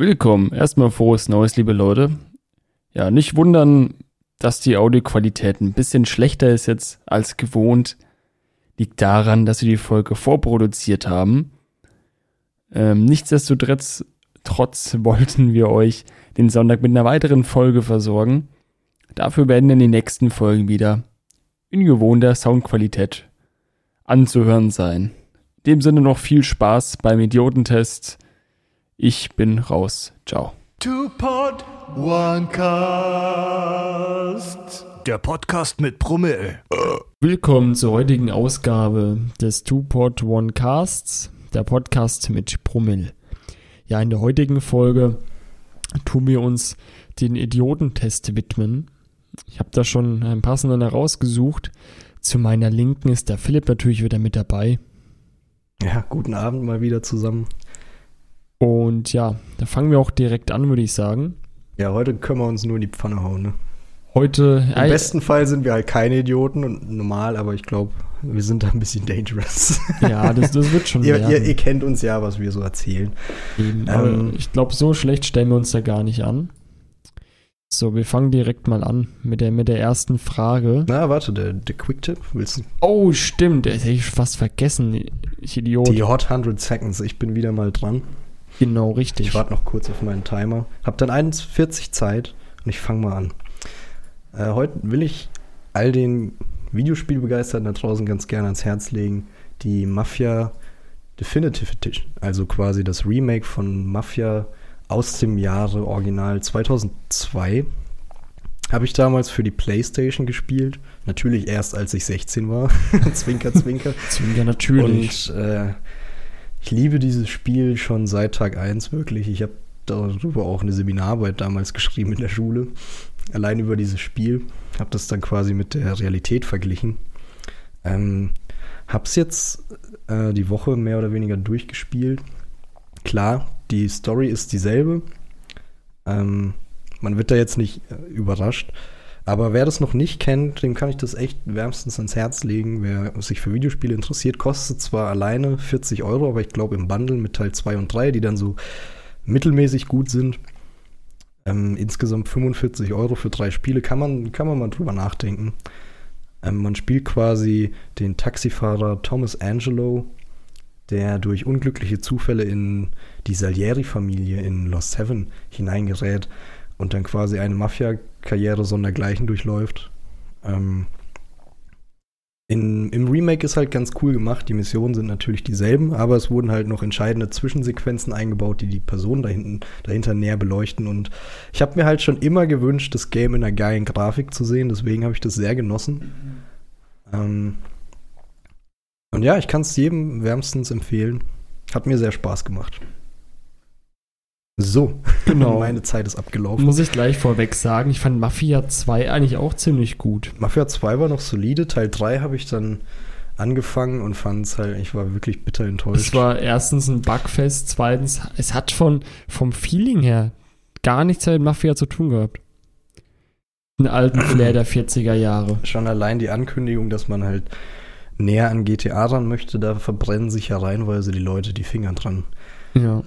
Willkommen. Erstmal frohes Neues, liebe Leute. Ja, nicht wundern, dass die Audioqualität ein bisschen schlechter ist jetzt als gewohnt. Liegt daran, dass wir die Folge vorproduziert haben. Ähm, nichtsdestotrotz trotz wollten wir euch den Sonntag mit einer weiteren Folge versorgen. Dafür werden in den nächsten Folgen wieder in gewohnter Soundqualität anzuhören sein. In dem Sinne noch viel Spaß beim Idiotentest. Ich bin raus. Ciao. Two Pod, One Cast. Der Podcast mit Brummel. Willkommen zur heutigen Ausgabe des Two-Pod One Casts, der Podcast mit Brummel. Ja, in der heutigen Folge tun wir uns den Idiotentest widmen. Ich habe da schon einen passenden herausgesucht. Zu meiner Linken ist der Philipp natürlich wieder mit dabei. Ja, guten Abend mal wieder zusammen. Und ja, da fangen wir auch direkt an, würde ich sagen. Ja, heute können wir uns nur in die Pfanne hauen. Ne? Heute. Im besten Fall sind wir halt keine Idioten und normal, aber ich glaube, wir sind da ein bisschen dangerous. Ja, das, das wird schon. ihr, ihr, ihr, kennt uns ja, was wir so erzählen. Eben, ähm, ich glaube, so schlecht stellen wir uns da gar nicht an. So, wir fangen direkt mal an mit der, mit der ersten Frage. Na, warte, der, der Quick-Tipp, willst du? Oh, stimmt, das hätte ich fast vergessen, ich Idiot. Die Hot 100 Seconds, ich bin wieder mal dran. Genau, richtig. Ich warte noch kurz auf meinen Timer. Hab dann 41 Zeit und ich fange mal an. Äh, heute will ich all den Videospielbegeisterten da draußen ganz gerne ans Herz legen, die Mafia Definitive Edition, also quasi das Remake von Mafia aus dem Jahre Original 2002. Habe ich damals für die PlayStation gespielt. Natürlich erst, als ich 16 war. zwinker, zwinker. zwinker, natürlich. Und äh, ich liebe dieses Spiel schon seit Tag 1 wirklich. Ich habe darüber auch eine Seminararbeit damals geschrieben in der Schule. Allein über dieses Spiel. Habe das dann quasi mit der Realität verglichen. Ähm, hab's jetzt äh, die Woche mehr oder weniger durchgespielt. Klar, die Story ist dieselbe. Ähm, man wird da jetzt nicht äh, überrascht. Aber wer das noch nicht kennt, dem kann ich das echt wärmstens ans Herz legen. Wer sich für Videospiele interessiert, kostet zwar alleine 40 Euro, aber ich glaube im Bundle mit Teil 2 und 3, die dann so mittelmäßig gut sind, ähm, insgesamt 45 Euro für drei Spiele, kann man, kann man mal drüber nachdenken. Ähm, man spielt quasi den Taxifahrer Thomas Angelo, der durch unglückliche Zufälle in die Salieri-Familie in Lost Heaven hineingerät und dann quasi eine Mafia-Karriere sondergleichen durchläuft. Ähm, in, Im Remake ist halt ganz cool gemacht. Die Missionen sind natürlich dieselben, aber es wurden halt noch entscheidende Zwischensequenzen eingebaut, die die Personen dahinten, dahinter näher beleuchten. Und ich habe mir halt schon immer gewünscht, das Game in einer geilen Grafik zu sehen. Deswegen habe ich das sehr genossen. Ähm, und ja, ich kann es jedem wärmstens empfehlen. Hat mir sehr Spaß gemacht. So, genau. meine Zeit ist abgelaufen. Muss ich gleich vorweg sagen, ich fand Mafia 2 eigentlich auch ziemlich gut. Mafia 2 war noch solide, Teil 3 habe ich dann angefangen und fand es halt, ich war wirklich bitter enttäuscht. Es war erstens ein Bugfest, zweitens, es hat von, vom Feeling her gar nichts mit Mafia zu tun gehabt. Den alten Flair der 40er Jahre. Schon allein die Ankündigung, dass man halt näher an GTA ran möchte, da verbrennen sich ja reihenweise die Leute die Finger dran. Ja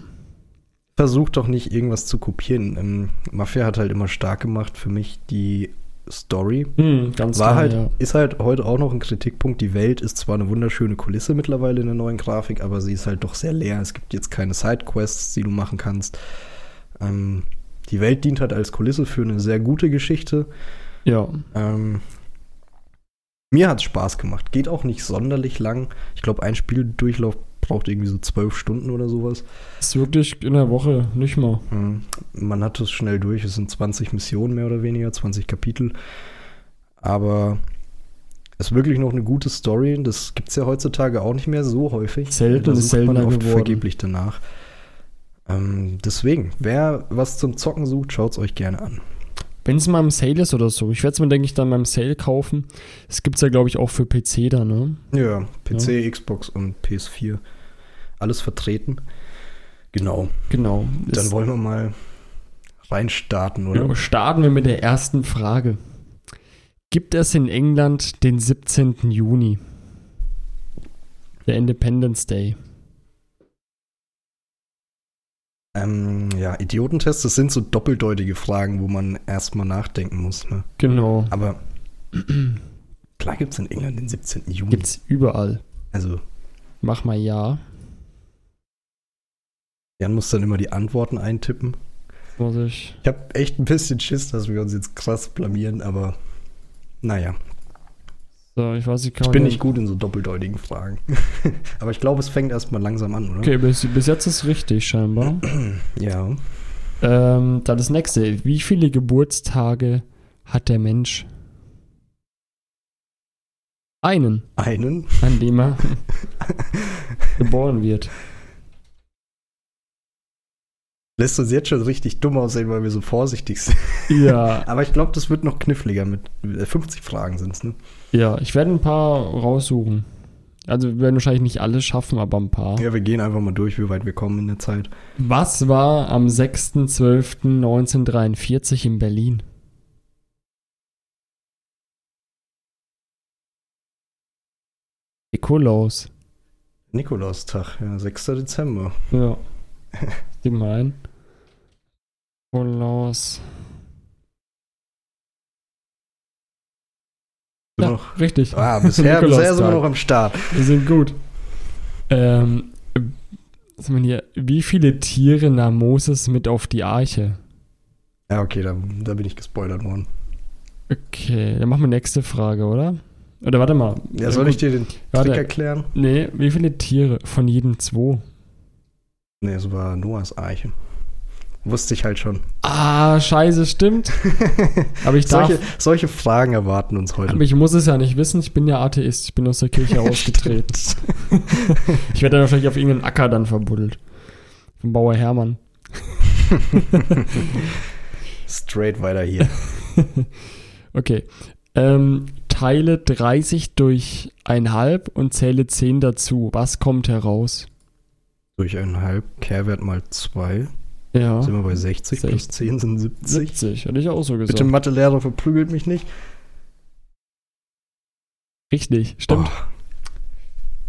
versucht doch nicht irgendwas zu kopieren. Ähm, Mafia hat halt immer stark gemacht für mich die Story. Hm, ganz War klar, halt, ja. ist halt heute auch noch ein Kritikpunkt. Die Welt ist zwar eine wunderschöne Kulisse mittlerweile in der neuen Grafik, aber sie ist halt doch sehr leer. Es gibt jetzt keine Sidequests, die du machen kannst. Ähm, die Welt dient halt als Kulisse für eine sehr gute Geschichte. Ja. Ähm, mir hat es Spaß gemacht. Geht auch nicht sonderlich lang. Ich glaube, ein Spieldurchlauf braucht irgendwie so zwölf Stunden oder sowas. Das ist wirklich in der Woche nicht mal. Man hat es schnell durch. Es sind 20 Missionen mehr oder weniger, 20 Kapitel. Aber es ist wirklich noch eine gute Story. Das gibt es ja heutzutage auch nicht mehr so häufig. Selten da seltener man oft geworden. vergeblich danach. Ähm, deswegen, wer was zum Zocken sucht, schaut es euch gerne an. Wenn es mal im Sale ist oder so. Ich werde es mir, denke ich, dann beim Sale kaufen. Es gibt es ja, glaube ich, auch für PC da, ne? Ja, PC, Xbox und PS4. Alles vertreten. Genau. Genau. Dann wollen wir mal reinstarten, oder? Ja, starten wir mit der ersten Frage. Gibt es in England den 17. Juni? Der Independence Day. Ähm, ja, Idiotentests, das sind so doppeldeutige Fragen, wo man erstmal nachdenken muss. Ne? Genau. Aber klar gibt es in England den 17. Juni. Gibt's überall. Also, Mach mal ja. Jan muss dann immer die Antworten eintippen. Muss ich. Ich habe echt ein bisschen Schiss, dass wir uns jetzt krass blamieren, aber naja. So, ich weiß, ich kann Ich bin nicht gut in so doppeldeutigen Fragen. aber ich glaube, es fängt erstmal langsam an, oder? Okay, bis, bis jetzt ist richtig scheinbar. Ja. ähm, dann das nächste. Wie viele Geburtstage hat der Mensch? Einen, Einen. an dem er geboren wird. Lässt uns jetzt schon richtig dumm aussehen, weil wir so vorsichtig sind. Ja, Aber ich glaube, das wird noch kniffliger mit äh, 50 Fragen sind es, ne? ja, ich werde ein paar raussuchen. Also wir werden wahrscheinlich nicht alle schaffen, aber ein paar. Ja, wir gehen einfach mal durch, wie weit wir kommen in der Zeit. Was war am 6.12.1943 in Berlin? Nikolaus. Nikolaustag, ja, 6. Dezember. Ja. Gib mal ein. Nikolaus. Ja, noch? richtig. Ah, bisher, bisher sind wir noch am Start. Wir sind gut. Ähm, was haben wir hier? Wie viele Tiere nahm Moses mit auf die Arche? Ja, okay, da, da bin ich gespoilert worden. Okay, dann machen wir nächste Frage, oder? Oder warte mal. Ja, soll ich dir den Warte. Trick erklären? Nee, wie viele Tiere von jedem zwei? Nee, es war Noahs Arche. Wusste ich halt schon. Ah, scheiße, stimmt. Aber ich darf, Solche, solche Fragen erwarten uns heute. aber ich muss es ja nicht wissen. Ich bin ja Atheist. Ich bin aus der Kirche ausgetreten. ich werde dann wahrscheinlich auf irgendeinen Acker dann verbuddelt. Vom Bauer Hermann. Straight weiter hier. Okay. Ähm, teile 30 durch 1,5 und zähle 10 dazu. Was kommt heraus? Durch eineinhalb, Kehrwert mal zwei. Ja. Sind wir bei 60, plus 60. 10 sind 70. 70, hätte ich auch so gesagt. Bitte Mathelehrer verprügelt mich nicht. Richtig, stimmt. Oh,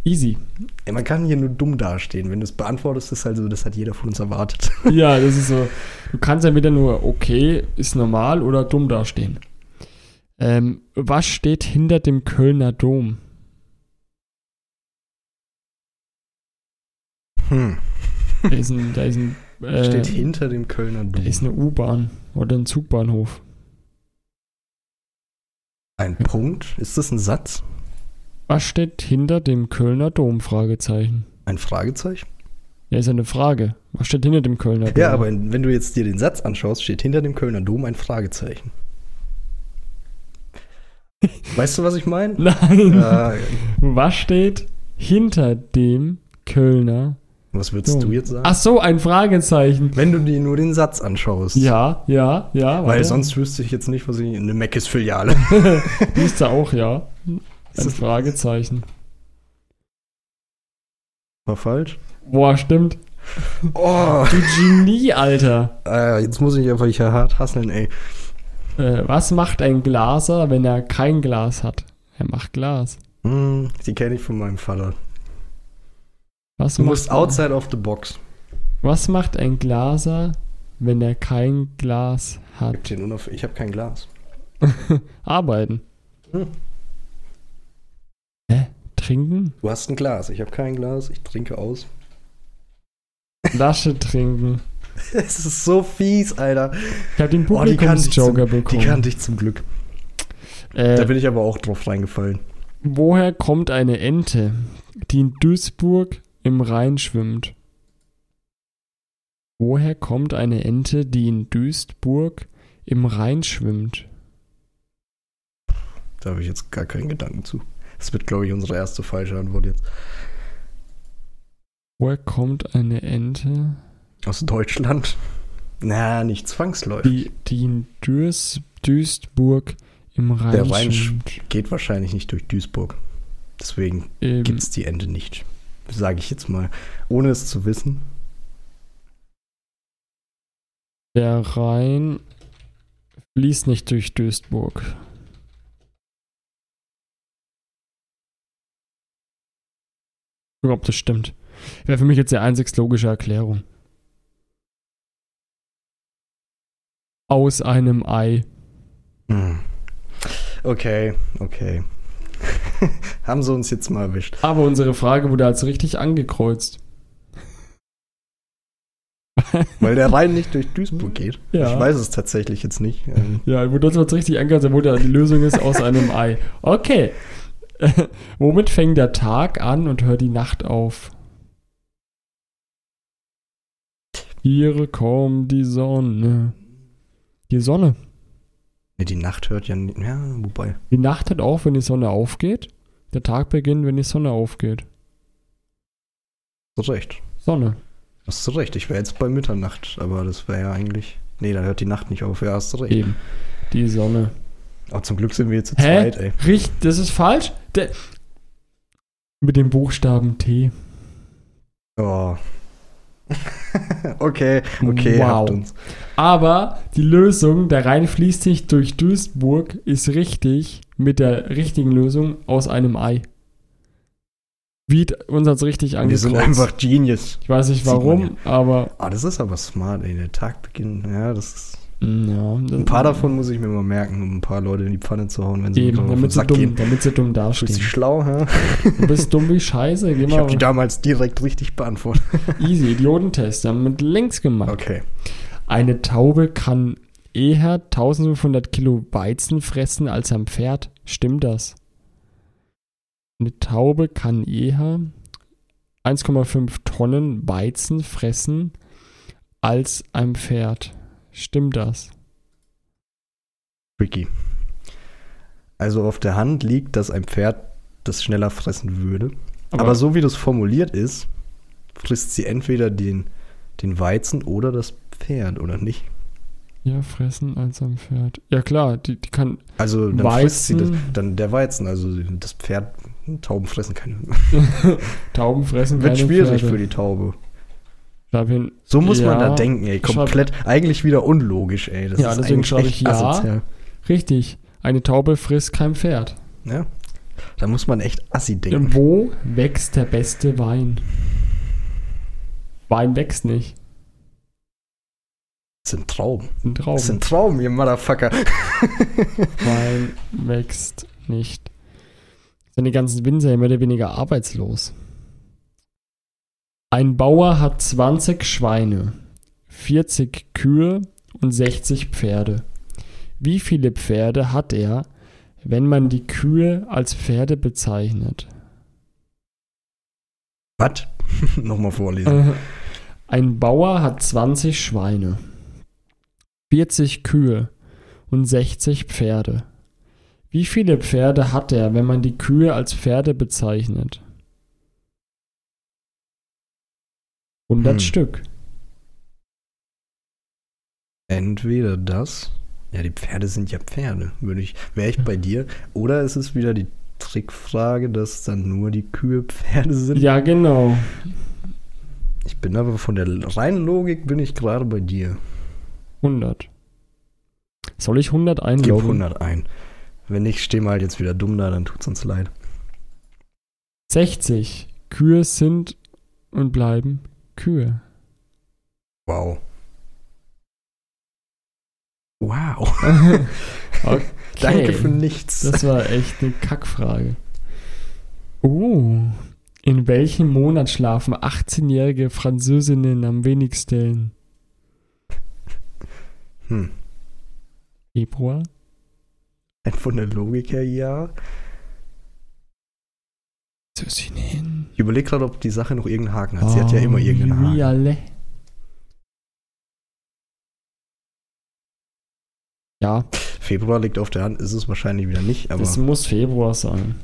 Easy. ey, man kann hier nur dumm dastehen. Wenn du es beantwortest, ist halt so, das hat jeder von uns erwartet. Ja, das ist so. Du kannst ja wieder nur okay, ist normal oder dumm dastehen. Ähm, was steht hinter dem Kölner Dom? Hm. Da ist ein, da ist ein, äh, Steht hinter dem Kölner da Dom. ist eine U-Bahn oder ein Zugbahnhof. Ein Punkt? Ist das ein Satz? Was steht hinter dem Kölner Dom? Fragezeichen. Ein Fragezeichen? Ja, ist ja eine Frage. Was steht hinter dem Kölner Dom? Ja, aber wenn du jetzt dir den Satz anschaust, steht hinter dem Kölner Dom ein Fragezeichen. Weißt du, was ich meine? Nein. äh, Was steht hinter dem Kölner was würdest du jetzt sagen? Ach so, ein Fragezeichen. Wenn du dir nur den Satz anschaust. Ja, ja, ja. Weil warte. sonst wüsste ich jetzt nicht, was ich. Eine Meckes-Filiale. Ist da auch, ja. Ein Ist Fragezeichen. War falsch? Boah, stimmt. Oh, Du Genie, Alter. äh, jetzt muss ich einfach hier hart hasseln, ey. Äh, was macht ein Glaser, wenn er kein Glas hat? Er macht Glas. Hm, die kenne ich von meinem Vater. Was Du macht, musst outside of the box. was macht ein Glaser, wenn er kein Glas hat? ich hab kein Glas. Arbeiten. Hm. Hä? Trinken? Du hast ein Glas. Ich habe kein Glas. Ich trinke aus. Flasche trinken. Es ist so fies, Alter. Ich habe den Oh, die Publikumsjoker Die bekommen. kannte ich zum Glück. äh, Da bin ich aber auch drauf reingefallen. Woher kommt eine Ente, die in Duisburg im Rhein schwimmt? Woher kommt eine Ente, die in Duisburg im Rhein schwimmt? Da habe ich jetzt gar keinen Gedanken zu. Das wird, glaube ich, unsere erste falsche Antwort jetzt. Woher kommt eine Ente, Aus Deutschland? Na, nicht zwangsläufig. die, die in Duis, Duisburg im Rhein, Der Rhein schwimmt? Geht wahrscheinlich nicht durch Duisburg. Deswegen gibt es die Ende nicht. Sage ich jetzt mal. Ohne es zu wissen. der Rhein fließt nicht durch Duisburg. Gucken, ob das stimmt. Wäre für mich jetzt die einzig logische Erklärung. aus einem Ei. Hm. Okay, okay. Haben sie uns jetzt mal erwischt. Aber unsere Frage wurde als richtig angekreuzt. Weil der Rhein nicht durch Duisburg geht. Ja. Ich weiß es tatsächlich jetzt nicht. Ähm, Ja, wurde uns richtig angekreuzt, wo die Lösung ist aus einem Ei. Okay. Womit fängt der Tag an und hört die Nacht auf? Hier kommt die Sonne. Die Sonne. Nee, die Nacht hört ja nicht. Ja, wobei. Die Nacht hört auf, wenn die Sonne aufgeht. Der Tag beginnt, wenn die Sonne aufgeht. Hast du recht. Sonne. Hast du recht. Ich wäre jetzt bei Mitternacht, aber das wäre ja eigentlich. Nee, da hört die Nacht nicht auf. Ja, hast du recht. Eben. Die Sonne. Aber zum Glück sind wir jetzt zu Hä? zweit, ey. Richtig, das ist falsch. Der, mit dem Buchstaben T. Oh. okay, okay, Wow. habt uns. Aber die Lösung, der Rhein fließt sich durch Duisburg, ist richtig mit der richtigen Lösung aus einem Ei. Wie uns hat's richtig Wir angekreuzt. sind einfach Genius. ich weiß nicht warum, aber Ah, das ist aber smart, ey. Der Tag beginnt. Ja, das ist. Ja, Ein paar davon muss ich mir mal merken, um ein paar Leute in die Pfanne zu hauen, wenn sie eben, damit sie, dumm, gehen. damit sie dumm Bist du dastehen. schlau, hä? Du bist dumm wie Scheiße. Geh Ich habe die mal damals direkt richtig beantwortet. easy, Idiotentest, haben wir mit links gemacht. Okay. Eine Taube kann eher 1500 Kilo Weizen fressen als ein Pferd. Stimmt das? Eine Taube kann eher 1,5 Tonnen Weizen fressen als ein Pferd. Stimmt das? Tricky. Also auf der Hand liegt, dass ein Pferd das schneller fressen würde. Aber, so wie das formuliert ist, frisst sie entweder den, den Weizen oder das Pferd, oder nicht? Ja, fressen als ein Pferd. Ja klar, die, die kann. Also dann frisst sie das, Weizen. dann der Weizen, also das Pferd, Tauben fressen keine. Tauben fressen Wird keine schwierig Pferde. für die Taube. Schreib hin. So muss man Ja, da denken, ey. schreib- Komplett, eigentlich wieder unlogisch, ey. Das Ja, ist deswegen schreibe ich ja. asozial. Richtig. Eine Taube frisst kein Pferd. Ja. Da muss man echt assi denken. Wo wächst der beste Wein? Wein wächst nicht. Das sind Trauben. Das sind Trauben. Das sind Trauben, ihr Motherfucker. Wein wächst nicht. Sind die ganzen Winzer mehr oder weniger arbeitslos. Ein Bauer hat 20 Schweine, 40 Kühe und 60 Pferde. Wie viele Pferde hat er, wenn man die Kühe als Pferde bezeichnet? Was? Nochmal vorlesen. Äh, Ein Bauer hat 20 Schweine, 40 Kühe und 60 Pferde. Wie viele Pferde hat er, wenn man die Kühe als Pferde bezeichnet? 100 Hm. Stück. Entweder das. Ja, die Pferde sind ja Pferde, würde ich. Wäre ich bei dir. Oder ist es wieder die Trickfrage, dass dann nur die Kühe Pferde sind? Ja, genau. Ich bin aber von der reinen Logik bin ich gerade bei dir. 100. Soll ich 100 Gib einloggen? 100 ein. Wenn nicht, stehen wir halt jetzt wieder dumm da, dann tut's uns leid. 60. Kühe sind und bleiben Kühe. Wow. Wow. Okay. Danke für nichts. Das war echt eine Kackfrage. Oh, in welchem Monat schlafen 18-jährige Französinnen am wenigsten? Hm. Februar? Von der Logik her ja. Französinnen. Ich überlege gerade, ob die Sache noch irgendeinen Haken hat. Sie hat ja immer irgendeinen Haken. alle. Ja, Februar liegt auf der Hand, ist es wahrscheinlich wieder nicht, aber das muss Februar sein.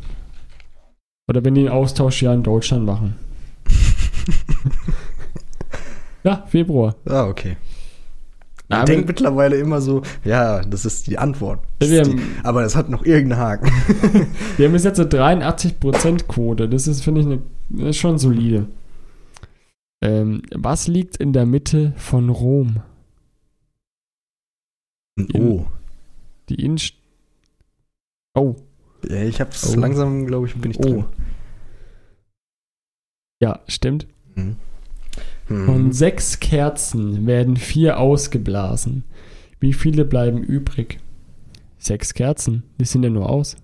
Oder wenn die einen Austausch ja in Deutschland machen. ja, Februar. ah, okay. Ja, Ich denke mittlerweile immer so, ja, das ist die Antwort. Das ist die, haben- aber es hat noch irgendeinen Haken. Wir haben bis jetzt eine 83% Quote. Das ist, finde ich, eine, das ist schon solide. Ähm, was liegt in der Mitte von Rom? Ein O. Die Innenst Oh, Ja, ich hab's Oh. langsam, glaube ich, bin ich Oh. drin. ja, stimmt. Hm. Von Hm. sechs Kerzen werden vier ausgeblasen. Wie viele bleiben übrig? Sechs Kerzen. Die sind ja nur aus.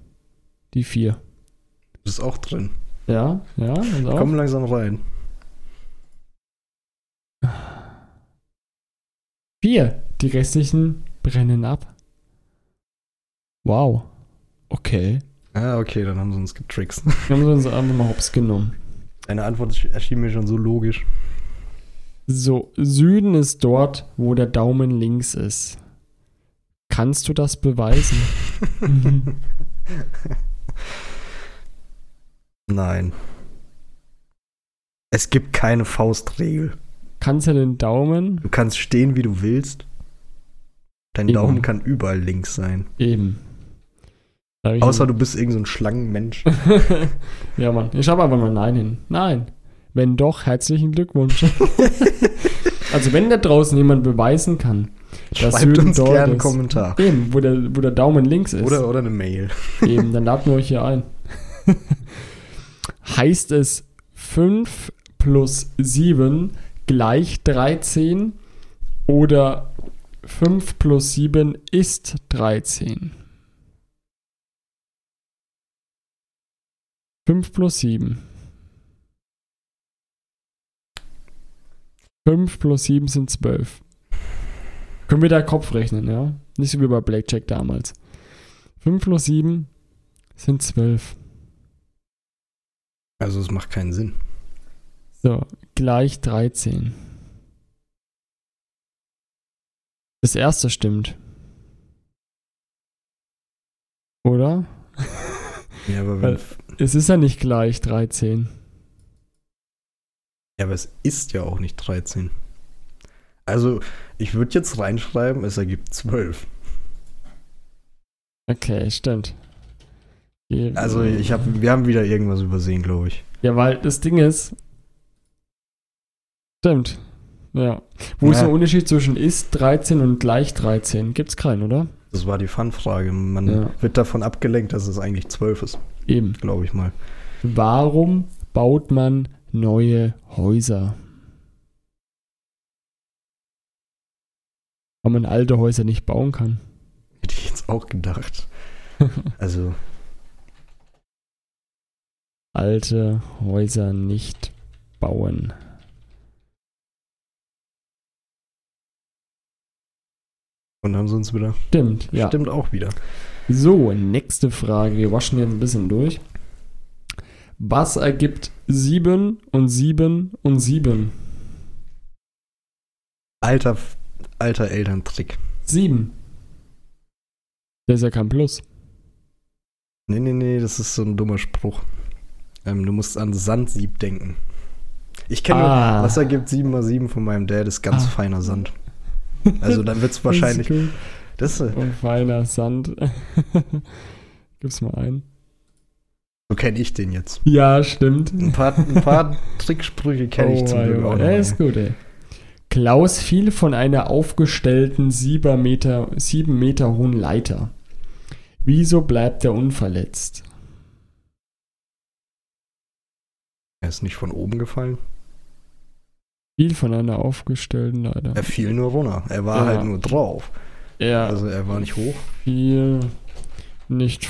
Die vier. Du bist auch drin. Ja, ja. Auch. Komm langsam rein. Vier. Die restlichen brennen ab. Wow. Okay. Ah, okay, dann haben sie uns getrickst. Wir haben uns einfach mal hops genommen. Deine Antwort erschien mir schon so logisch. So, Süden ist dort, wo der Daumen links ist. Kannst du das beweisen? Nein. Es gibt keine Faustregel. Kannst du den Daumen? Du kannst stehen, wie du willst. Dein Eben. Daumen kann überall links sein. Eben. Außer du bist irgend so ein Schlangenmensch. ja, Mann. Ich schreibe einfach mal Nein hin. Nein. Wenn doch, herzlichen Glückwunsch. also, wenn da draußen jemand beweisen kann, dass Schreibt Süden uns dort gerne einen ist, Kommentar. Eben, wo der, wo der Daumen links ist. Oder, oder eine Mail. Eben, dann laden wir euch hier ein. heißt es 5 plus 7 gleich 13 oder 5 plus 7 ist 13? 5 plus 7. 5 plus 7 sind 12. Können wir da Kopf rechnen, ja? Nicht so wie bei Blackjack damals. 5 plus 7 sind 12. Also es macht keinen Sinn. So, gleich 13. Das erste stimmt. Oder? Ja, aber, wenn, Es ist ja nicht gleich 13. ja, aber es ist ja auch nicht 13. Also, ich würde jetzt reinschreiben, es ergibt 12. Okay, stimmt. Hier- Also, ich hab, wir haben wieder irgendwas übersehen, glaube ich. Ja, weil das Ding ist. Stimmt. Ja. Wo ist Ja. der Unterschied zwischen ist 13 und gleich 13? Gibt's keinen, oder? Das war die Fun-Frage. Man Ja. wird davon abgelenkt, dass es eigentlich 12 ist, Eben. glaube ich mal. Warum baut man neue Häuser? Weil man alte Häuser nicht bauen kann. Hätte ich jetzt auch gedacht. Also, alte Häuser nicht bauen. und haben sie uns wieder. Stimmt, ja. Stimmt auch wieder. So, nächste Frage. Wir waschen jetzt ein bisschen durch. Was ergibt 7 und 7 und 7? Alter, alter Elterntrick. 7. Das ist ja kein Plus. Nee, nee, nee, das ist so ein dummer Spruch. Ähm, du musst an Sandsieb denken. Ich kenne Ah. nur, was ergibt 7 mal 7 von meinem Dad, ist ganz Ah. feiner Sand. Also dann wird es wahrscheinlich. Das Das, äh. Und feiner Sand. Gib's mal ein. So kenne ich den jetzt. Ja, stimmt. Ein paar, ein paar Tricksprüche kenne ich zum wei, Glück auch. Er ist gut, ey. Klaus fiel von einer aufgestellten 7 Meter, sieben Meter hohen Leiter. Wieso bleibt er unverletzt? Er ist nicht von oben gefallen. Fiel von einer aufgestellten Leiter. Er fiel nur runter. Er war Ja. halt nur drauf. Er Also er war nicht hoch. fiel nicht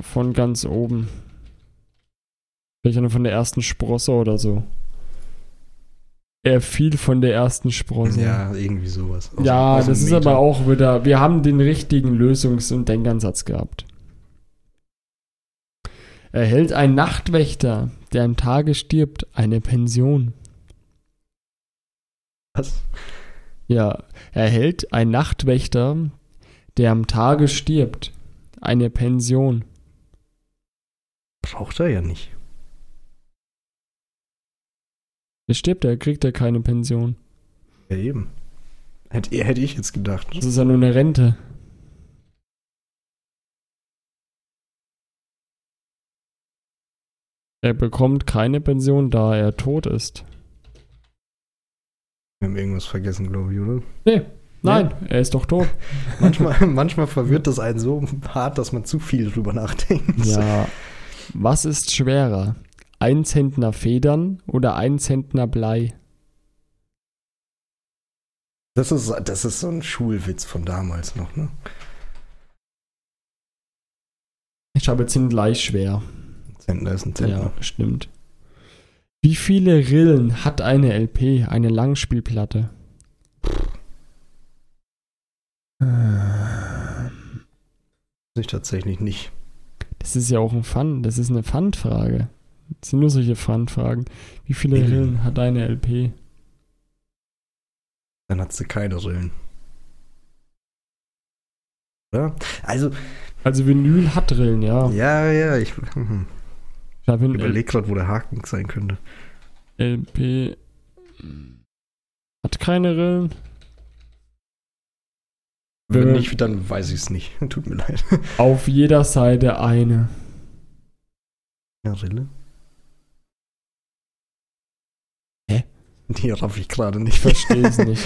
von ganz oben. Vielleicht nur von der ersten Sprosse oder so. Er fiel von der ersten Sprosse. Ja, irgendwie sowas. Aus- Ja, aus das ist Meter. aber auch wieder, wir haben den richtigen Lösungs- und Denkansatz gehabt. Erhält ein Nachtwächter, der am Tage stirbt, eine Pension? Was? Ja, erhält ein Nachtwächter, der am Tage stirbt, eine Pension? Braucht er ja nicht. Der stirbt, er kriegt er keine Pension. Ja, eben. Hätte, hätte ich jetzt gedacht. Das ist ja nur eine Rente. Er bekommt keine Pension, da er tot ist. Wir haben irgendwas vergessen, glaube ich, oder? Nee, nein, er ist doch tot. Manchmal, manchmal verwirrt das einen so hart, dass man zu viel drüber nachdenkt. Ja. Was ist schwerer? Ein Zentner Federn oder ein Zentner Blei? Das ist, das ist so ein Schulwitz von damals noch, ne? Ich habe jetzt sind leicht schwer. Zentner ist ein Zentner. Ja, stimmt. Wie viele Rillen hat eine LP, eine Langspielplatte? Äh, Ich tatsächlich nicht. Das ist ja auch ein Fun, das ist eine Fun-Frage. Das sind nur solche Fun-Fragen. Wie viele Rillen. Hat eine LP? Dann hat sie keine Rillen. Ja? Also, Also Vinyl hat Rillen, ja. ja, ja, ich hm, Ich überlege gerade, wo der Haken sein könnte. LP hat keine Rillen. Wenn Äh, nicht, dann weiß ich es nicht. Tut mir leid. Auf jeder Seite eine. Eine Rille? Die raff ich gerade Ich nicht. verstehe es nicht.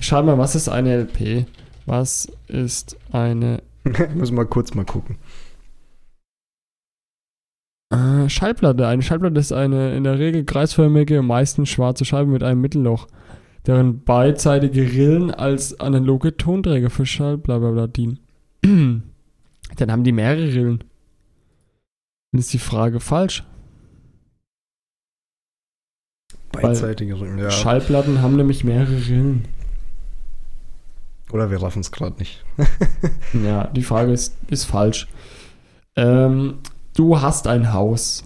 Schau mal, was ist eine LP? Was ist eine Müssen wir kurz mal gucken. äh, Schallplatte? Eine Schallplatte ist eine in der Regel kreisförmige, meistens schwarze Scheibe mit einem Mittelloch, deren beidseitige Rillen als analoge Tonträger für Schall bla bla bla dienen. Dann haben die mehrere Rillen. Dann ist die Frage falsch. Beidseitige Rillen, ja. Schallplatten haben nämlich mehrere Rillen. Oder wir raffen es gerade nicht. Ja, die Frage ist, ist falsch. Ähm, du hast ein Haus,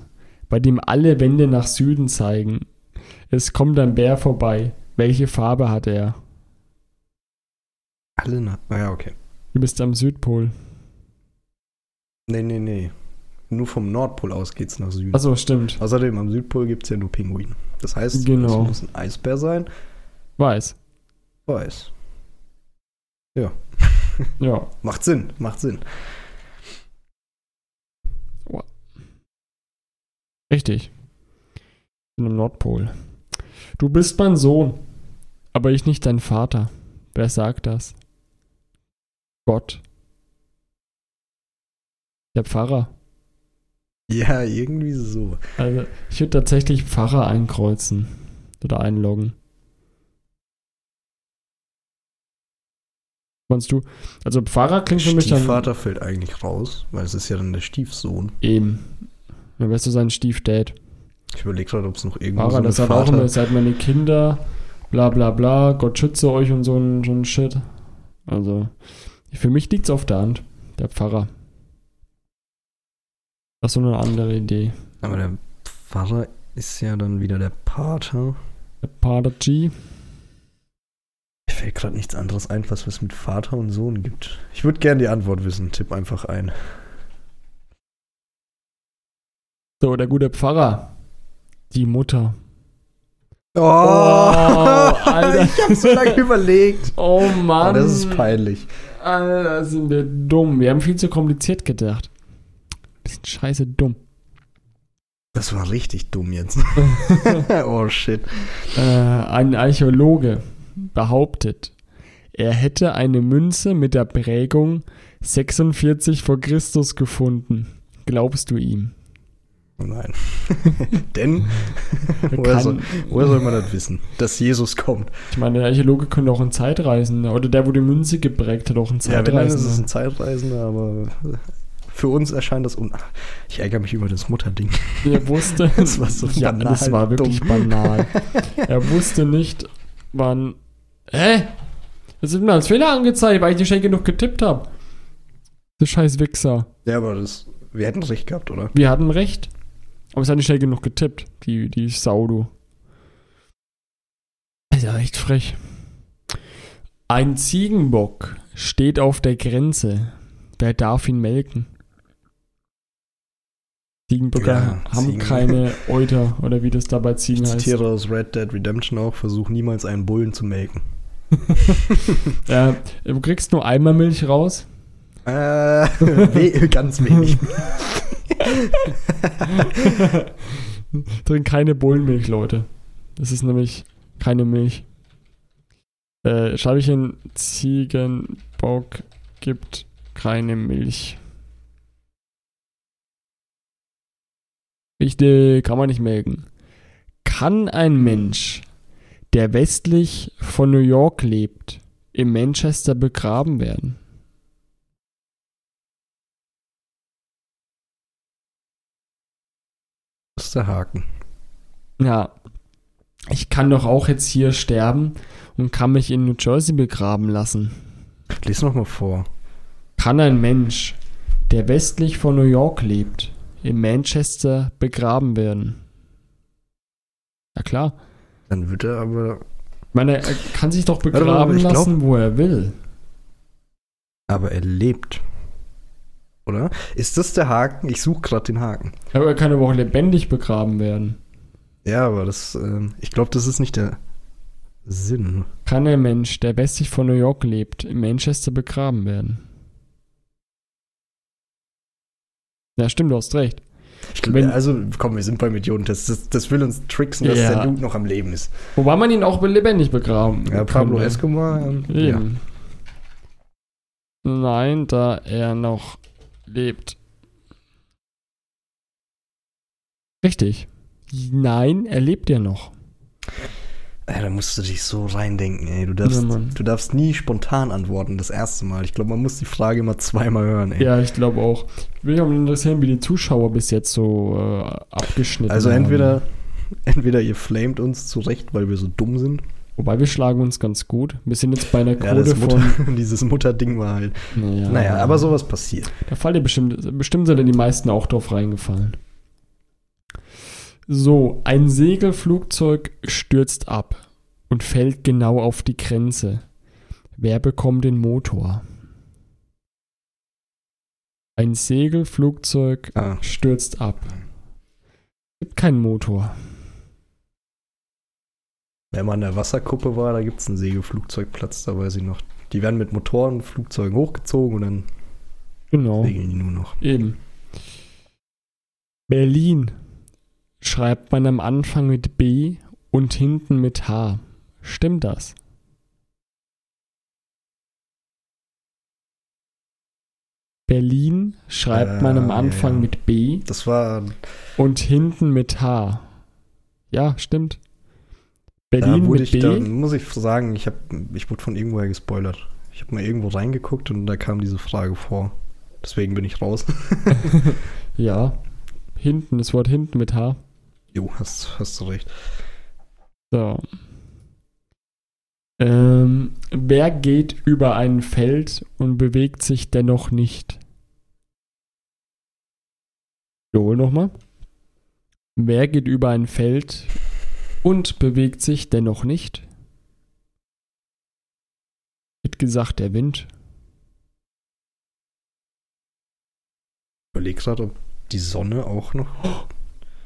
bei dem alle Wände nach Süden zeigen. Es kommt ein Bär vorbei. Welche Farbe hat er? Alle nach. Ah, ja, okay. Du bist am Südpol. Nee, nee, nee. Nur vom Nordpol aus geht's nach Süden. Achso, stimmt. Außerdem am Südpol gibt es ja nur Pinguine. Das heißt, Genau. es muss ein Eisbär sein. Weiß. Weiß. Ja. Macht Sinn, macht Sinn. Richtig. Ich bin am Nordpol. Du bist mein Sohn, aber ich nicht dein Vater. Wer sagt das? Gott. Der Pfarrer. Ja, irgendwie so. Also, ich würde tatsächlich Pfarrer einkreuzen oder einloggen. Meinst du? Also Pfarrer klingt für mich dann Stiefvater fällt eigentlich raus, weil es ist ja dann der Stiefsohn. eben. Dann wärst du sein Stiefdad. Ich überlege gerade, ob es noch irgendwo Pfarrer, so das hat auch immer, seid meine Kinder, bla bla bla, Gott schütze euch und so ein, so ein Shit. Also, für mich liegt's auf der Hand, der Pfarrer. Das ist so eine andere Idee. Aber der Pfarrer ist ja dann wieder der Pater. Der Pater G. Mir fällt gerade nichts anderes ein, was es mit Vater und Sohn gibt. Ich würde gerne die Antwort wissen. Tipp einfach ein. So, der gute Pfarrer. Die Mutter. Oh, Alter. ich habe so lange überlegt. Oh Oh, Mann. das ist peinlich. Alter, sind wir dumm. Wir haben viel zu kompliziert gedacht. Bisschen scheiße dumm. Das war richtig dumm jetzt. oh shit. Äh, ein Archäologe behauptet, er hätte eine Münze mit der Prägung 46 vor Christus gefunden. Glaubst du ihm? Oh nein. Denn, Er woher soll, woher soll man das wissen? Dass Jesus kommt. Ich meine, der Archäologe könnte auch ein Zeitreisender oder der, wo die Münze geprägt hat, auch ein Ja, wenn dann ist es Zeitreisender. ein Zeitreisender, aber für uns erscheint das un... Ich ärgere mich über das Mutterding. er wusste, Das war so ja, banal das war wirklich dumm. banal. Er wusste nicht, wann. Hä? Das ist mir als Fehler angezeigt, weil ich nicht schnell genug getippt habe. Du scheiß Wichser. Ja, aber das... Wir hätten recht gehabt, oder? Wir hatten recht. Aber es hat nicht schnell genug getippt, die, die Sau, du. Ist ja echt frech. Ein Ziegenbock steht auf der Grenze. Wer darf ihn melken? Ziegenböcke Ja, haben Ziegen. keine Euter oder wie das da bei Ich Ziegen heißt. zitiere aus Red Dead Redemption auch, versuch niemals einen Bullen zu melken. Ja, du kriegst nur einmal Milch raus. Äh, we ganz wenig. Trink keine Bullenmilch, Leute. Das ist nämlich keine Milch. Äh, schreibe ich in Ziegenbock gibt keine Milch. Richtig, kann man nicht melken. Kann ein Mensch der westlich von New York lebt, in Manchester begraben werden? Das ist der Haken. Ja, ich kann doch auch jetzt hier sterben und kann mich in New Jersey begraben lassen. Lies noch mal vor. Kann ein Mensch, der westlich von New York lebt, in Manchester begraben werden? Ja klar. Dann wird er aber. Ich meine, er kann sich doch mal, begraben glaub- lassen, wo er will. Aber er lebt. Oder? Ist das der Haken? Ich suche gerade den Haken. Aber er kann aber auch lebendig begraben werden. Ja, aber das. Ähm, ich glaube, das ist nicht der Sinn. Kann ein Mensch, der westlich von New York lebt, in Manchester begraben werden? Ja, stimmt, du hast recht. Ich glaub, Wenn- also, komm, wir sind beim Idiotentest. Das, das will uns tricksen, dass Ja. der Dude noch am Leben ist. Wobei man ihn auch lebendig begraben Ja, Pablo könnte. Escobar. Ähm, ja. Nein, da er noch lebt. Richtig. Nein, er lebt ja noch. Ja, da musst du dich so reindenken, ey. Du darfst, Ja, du darfst nie spontan antworten, das erste Mal. Ich glaube, man muss die Frage immer zweimal hören, ey. Ja, ich glaube auch. Will mich auch interessieren, wie die Zuschauer bis jetzt so äh, abgeschnitten also haben. entweder, entweder ihr flamet uns zurecht, weil wir so dumm sind. Wobei wir schlagen uns ganz gut. Wir sind jetzt bei einer Ja, Quote von. Mutter, dieses Mutterding war halt. Naja, Naja, aber sowas passiert. Da fallen dir bestimmt, bestimmt sind ja die meisten auch drauf reingefallen. So, ein Segelflugzeug stürzt ab und fällt genau auf die Grenze. Wer bekommt den Motor? Ein Segelflugzeug Ah, stürzt ab. Gibt keinen Motor. wenn man in der Wasserkuppe war, da gibt es einen Segelflugzeugplatz, da weiß ich noch. Die werden mit Motorenflugzeugen hochgezogen und dann Genau. segeln die nur noch. Eben. Berlin schreibt man am Anfang mit B und hinten mit H. Stimmt das? Berlin schreibt man am Äh, Anfang ja. mit B Das war, und hinten mit H. Ja, stimmt. da Berlin mit ich, da B. muss ich sagen, ich, hab, ich wurde von irgendwoher gespoilert. Ich habe mal irgendwo reingeguckt und da kam diese Frage vor. Deswegen bin ich raus. Ja. Hinten, das Wort hinten mit H. Jo, hast, hast du recht. So. Ähm, wer geht über ein Feld und bewegt sich dennoch nicht? Wiederhol nochmal. Wer geht über ein Feld und bewegt sich dennoch nicht? Wird gesagt, der Wind. Ich überlege gerade, ob die Sonne auch noch.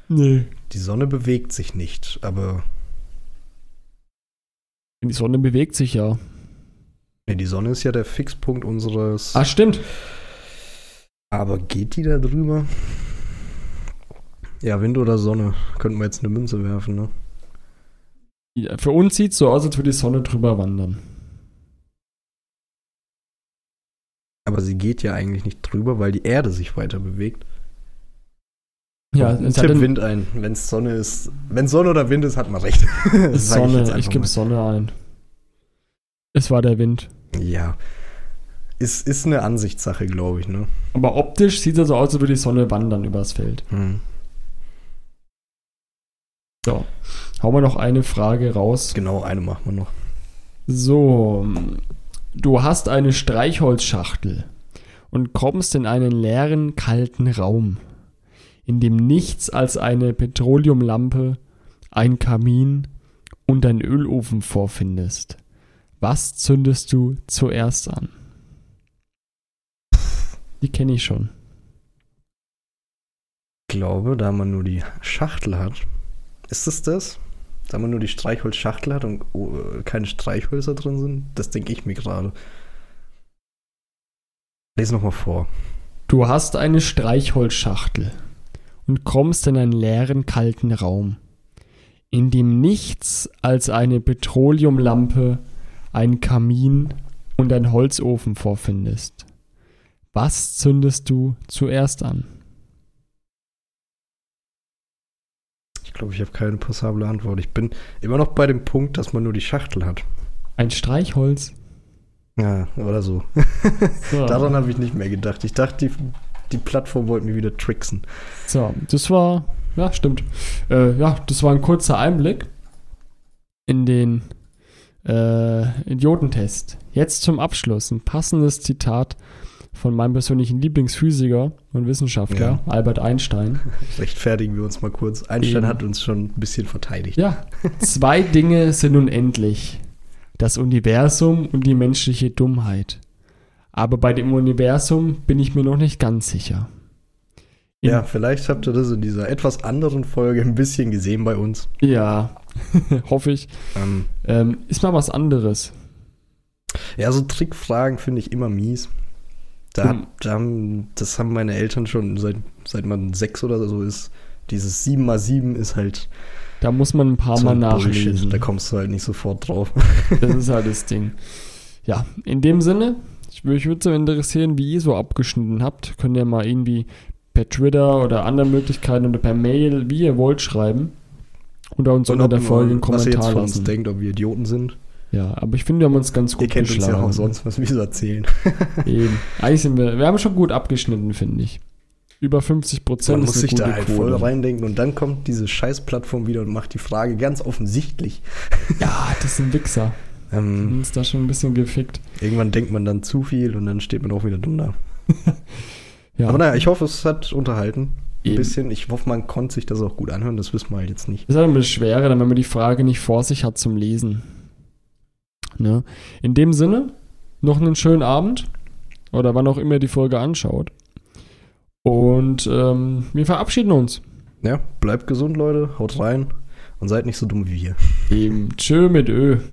Nee. Die Sonne bewegt sich nicht, aber. Die Sonne bewegt sich ja. Ne, die Sonne ist ja der Fixpunkt unseres. Ah, stimmt. Aber geht die da drüber? Ja, Wind oder Sonne. Könnten wir jetzt eine Münze werfen, ne? Ja, für uns sieht es so aus, als würde die Sonne drüber wandern. Aber sie geht ja eigentlich nicht drüber, weil die Erde sich weiter bewegt. Ja, tipp Wind ein. Wenn es Sonne ist, wenn Sonne oder Wind ist, hat man recht. Sonne, ich, einfach gebe. Sonne ein. Es war der Wind. Ja. Ist, ist eine Ansichtssache, glaube ich, ne? Aber optisch sieht es so aus, als würde die Sonne wandern übers Feld. Hm. So. Hauen wir noch eine Frage raus. Genau, eine machen wir noch. So. Du hast eine Streichholzschachtel und kommst in einen leeren, kalten Raum, in dem nichts als eine Petroleumlampe, ein Kamin und ein Ölofen vorfindest. Was zündest du zuerst an? Die kenne ich schon. Ich glaube, da man nur die Schachtel hat. Ist es das? Da man nur die Streichholzschachtel hat und oh, keine Streichhölzer drin sind? Das denke ich mir gerade. Lies nochmal vor. Du hast eine Streichholzschachtel und kommst in einen leeren, kalten Raum, in dem nichts als eine Petroleumlampe, ein Kamin und ein Holzofen vorfindest. Was zündest du zuerst an? Ich glaube, ich habe keine passable Antwort. Ich bin immer noch bei dem Punkt, dass man nur die Schachtel hat. Ein Streichholz. Ja, oder so. So, Daran habe ich nicht mehr gedacht. Ich dachte, die, die Plattform wollte mich wieder tricksen. so das war, ja, stimmt. Äh, ja, das war ein kurzer Einblick in den äh, Idiotentest. Jetzt zum Abschluss ein passendes Zitat von meinem persönlichen Lieblingsphysiker und Wissenschaftler, Albert Einstein. Rechtfertigen wir uns mal kurz. Einstein Eben. hat uns schon ein bisschen verteidigt. Ja, zwei Dinge sind unendlich. Das Universum und die menschliche Dummheit. Aber bei dem Universum bin ich mir noch nicht ganz sicher. In- Ja, vielleicht habt ihr das in dieser etwas anderen Folge ein bisschen gesehen bei uns. Ja, hoffe ich. Ähm, Ähm, ist mal was anderes. ja, so Trickfragen finde ich immer mies. Da, Um- da das haben meine Eltern schon seit, seit man sechs oder so ist. Dieses 7 mal 7 ist halt Da muss man ein paar so Mal nachlesen. Da kommst du halt nicht sofort drauf. Das ist halt das Ding. Ja, in dem Sinne, ich, mich würde so interessieren, wie ihr so abgeschnitten habt. Könnt ihr mal irgendwie per Twitter oder anderen Möglichkeiten oder per Mail, wie ihr wollt, schreiben. Oder uns unter der Folge einen was ihr jetzt Kommentar von uns lassen. denkt, ob wir Idioten sind. Ja, aber ich finde, wir haben uns ganz gut Ihr kennt uns ja geschlagen. auch sonst, was wir so erzählen. Eben. Eigentlich sind wir, wir haben schon gut abgeschnitten, finde ich. Über 50 Prozent Man ist muss sich da halt voll Quote. reindenken und dann kommt diese Scheißplattform wieder und macht die Frage ganz offensichtlich. Ja, das sind Wichser. Ähm, uns da schon ein bisschen gefickt. irgendwann denkt man dann zu viel und dann steht man auch wieder dumm da. Ja, Aber naja, ich hoffe, es hat unterhalten. Ein Eben. bisschen. Ich hoffe, man konnte sich das auch gut anhören. Das wissen wir halt jetzt nicht. ist halt ein bisschen schwerer, wenn man die Frage nicht vor sich hat zum Lesen. Ne? In dem Sinne, noch einen schönen Abend oder wann auch immer die Folge anschaut. Und ähm, wir verabschieden uns. Ja, bleibt gesund, Leute. Haut rein und seid nicht so dumm wie wir. Eben. Tschö mit Ö.